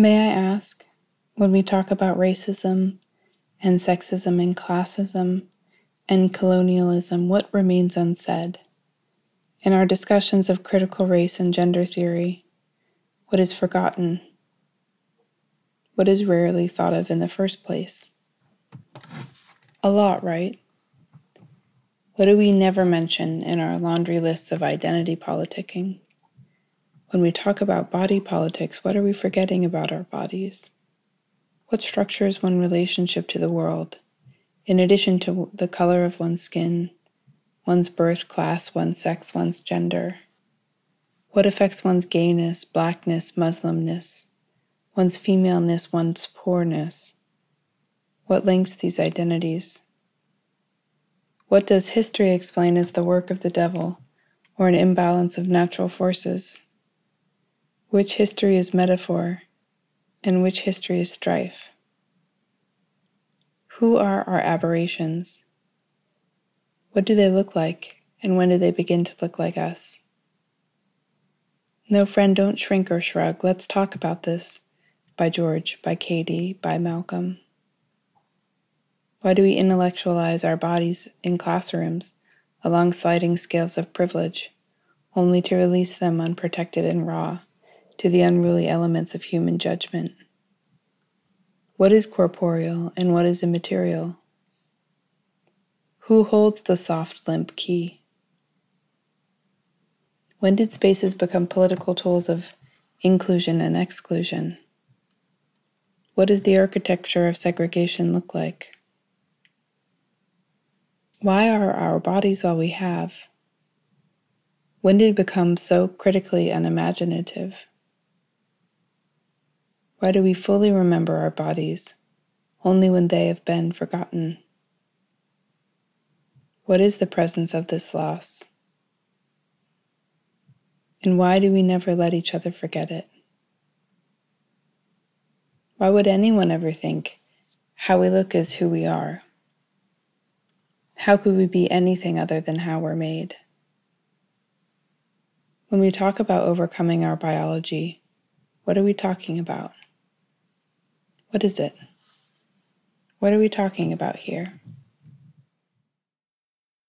May I ask, when we talk about racism and sexism and classism and colonialism, what remains unsaid? In our discussions of critical race and gender theory, what is forgotten? What is rarely thought of in the first place? A lot, right? What do we never mention in our laundry lists of identity politicking? When we talk about body politics, what are we forgetting about our bodies? What structures one relationship to the world, in addition to the color of one's skin, one's birth class, one's sex, one's gender? What affects one's gayness, blackness, Muslimness, one's femaleness, one's poorness? What links these identities? What does history explain as the work of the devil or an imbalance of natural forces? Which history is metaphor and which history is strife? Who are our aberrations? What do they look like, and when do they begin to look like us? No, friend, don't shrink or shrug. Let's talk about this. By George, by Katie, by Malcolm. Why do we intellectualize our bodies in classrooms along sliding scales of privilege, only to release them unprotected and raw? To the unruly elements of human judgment. What is corporeal and what is immaterial? Who holds the soft, limp key? When did spaces become political tools of inclusion and exclusion? What does the architecture of segregation look like? Why are our bodies all we have? When did it become so critically unimaginative? Why do we fully remember our bodies only when they have been forgotten? What is the presence of this loss? And why do we never let each other forget it? Why would anyone ever think how we look is who we are? How could we be anything other than how we're made? When we talk about overcoming our biology, what are we talking about? What is it? What are we talking about here?